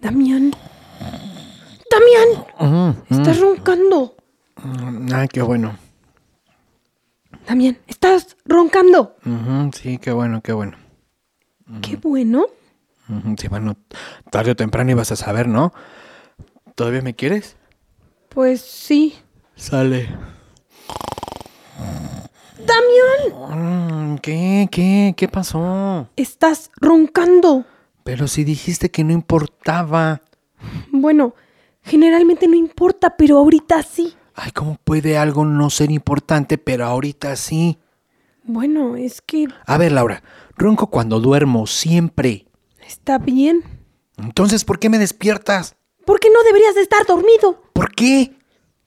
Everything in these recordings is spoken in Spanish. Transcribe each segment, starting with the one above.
Damián. Damián. Estás roncando. Ay, qué bueno. Damián, estás roncando. Sí, qué bueno, qué bueno. Qué bueno. Sí, bueno, tarde o temprano ibas a saber, ¿no? ¿Todavía me quieres? Pues sí. Sale. Damián, Mm, ¿Qué? ¿Qué? ¿Qué pasó? estás roncando. Pero si dijiste que no importaba. Bueno, generalmente no importa, pero ahorita sí. Ay, ¿cómo puede algo no ser importante, pero ahorita sí? Bueno, es que A ver, Laura, ronco cuando duermo, siempre. está bien. Entonces, ¿por qué me despiertas? ¿Por qué no deberías de estar dormido? ¿Por qué?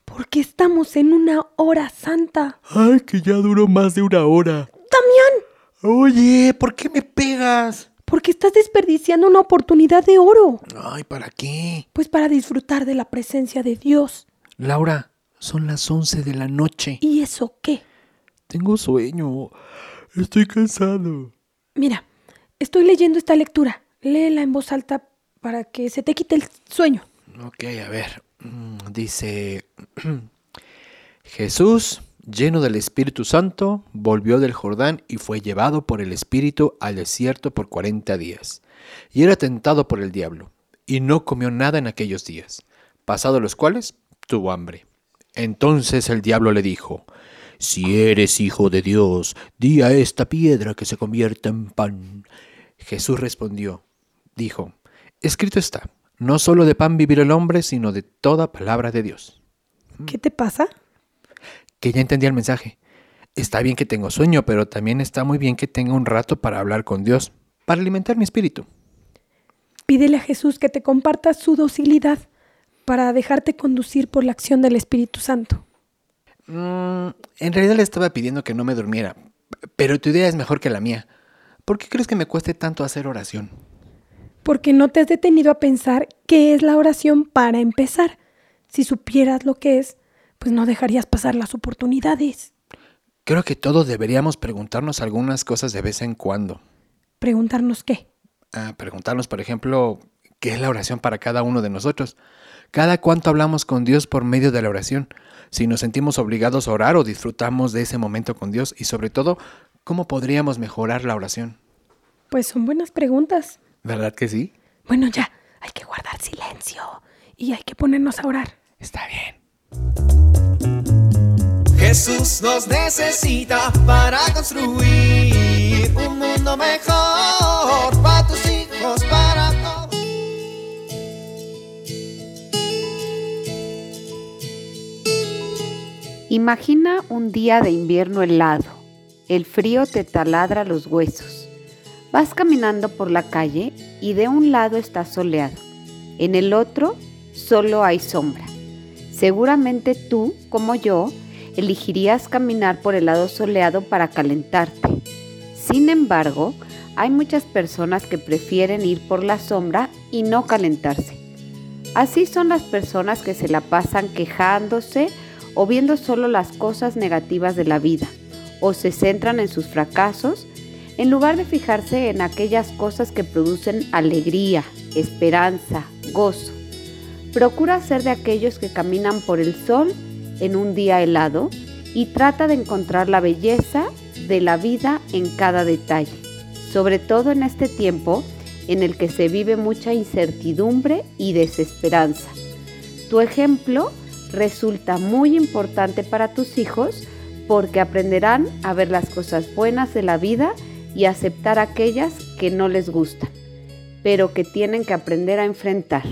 Porque estamos en una hora santa. Ay, que ya duró más de una hora. Damián, Oye, ¿por qué me pegas? Porque estás desperdiciando una oportunidad de oro. Ay, ¿para qué? Pues para disfrutar de la presencia de Dios. Laura, son las 11 de la noche. ¿Y eso qué? Tengo sueño. Estoy cansado. Mira, estoy leyendo esta lectura. Léela en voz alta para que se te quite el sueño. Ok, a ver. Mm, Dice, Jesús, lleno del Espíritu Santo, volvió del Jordán y fue llevado por el Espíritu al desierto por cuarenta días. Y era tentado por el diablo, y no comió nada en aquellos días, pasados los cuales tuvo hambre. Entonces el diablo le dijo, Si eres hijo de Dios, di a esta piedra que se convierta en pan. Jesús respondió, dijo, Escrito está, no solo de pan vivir el hombre, sino de toda palabra de Dios. ¿Qué te pasa? Que ya entendí el mensaje. Está bien que tengo sueño, pero también está muy bien que tenga un rato para hablar con Dios, para alimentar mi espíritu. Pídele a Jesús que te comparta su docilidad para dejarte conducir por la acción del Espíritu Santo. Mm, en realidad le estaba pidiendo que no me durmiera, pero tu idea es mejor que la mía. ¿Por qué crees que me cueste tanto hacer oración? Porque no te has detenido a pensar qué es la oración para empezar. Si supieras lo que es, pues no dejarías pasar las oportunidades. Creo que todos deberíamos preguntarnos algunas cosas de vez en cuando. Preguntarnos qué. Ah, preguntarnos, por ejemplo, ¿qué es la oración para cada uno de nosotros? ¿Cada cuánto hablamos con Dios por medio de la oración? Si nos sentimos obligados a orar o disfrutamos de ese momento con Dios y sobre todo, ¿cómo podríamos mejorar la oración? Pues son buenas preguntas. ¿Verdad que sí? Bueno, ya, hay que guardar silencio y hay que ponernos a orar. Está bien. Jesús nos necesita para construir un mundo mejor para tus hijos, para. Imagina un día de invierno helado. El frío te taladra los huesos. Vas caminando por la calle y de un lado está soleado. En el otro solo hay sombra. Seguramente tú, como yo, elegirías caminar por el lado soleado para calentarte. Sin embargo, hay muchas personas que prefieren ir por la sombra y no calentarse. Así son las personas que se la pasan quejándose o viendo solo las cosas negativas de la vida, o se centran en sus fracasos, en lugar de fijarse en aquellas cosas que producen alegría, esperanza, gozo. Procura ser de aquellos que caminan por el sol en un día helado y trata de encontrar la belleza de la vida en cada detalle, sobre todo en este tiempo en el que se vive mucha incertidumbre y desesperanza. tu ejemplo resulta muy importante para tus hijos porque aprenderán a ver las cosas buenas de la vida y aceptar aquellas que no les gustan, pero que tienen que aprender a enfrentar.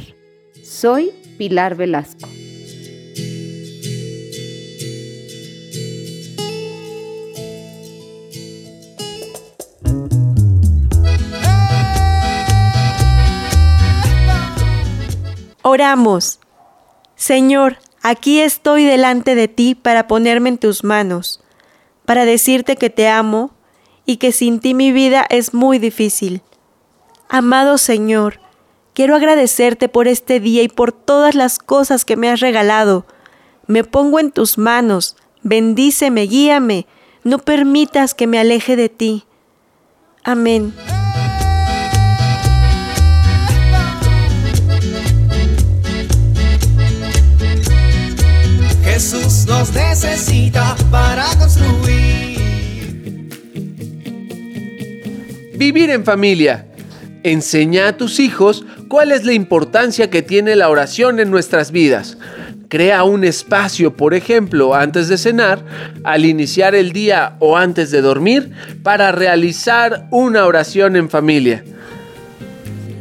Soy Pilar Velasco. Oramos. Señor, aquí estoy delante de ti para ponerme en tus manos, para decirte que te amo y que sin ti mi vida es muy difícil. Amado Señor, quiero agradecerte por este día y por todas las cosas que me has regalado. Me pongo en tus manos, bendíceme, guíame, no permitas que me aleje de ti. Amén. Jesús nos necesita para construir. Vivir en familia. Enseña a tus hijos cuál es la importancia que tiene la oración en nuestras vidas. Crea un espacio, por ejemplo, antes de cenar, al iniciar el día o antes de dormir, para realizar una oración en familia.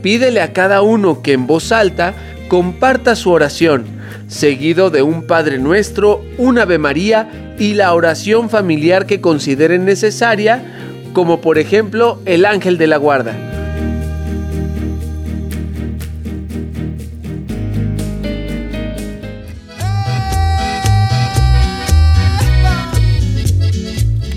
Pídele a cada uno que en voz alta comparta su oración, seguido de un Padre Nuestro, un Ave María y la oración familiar que consideren necesaria, como por ejemplo el ángel de la guarda.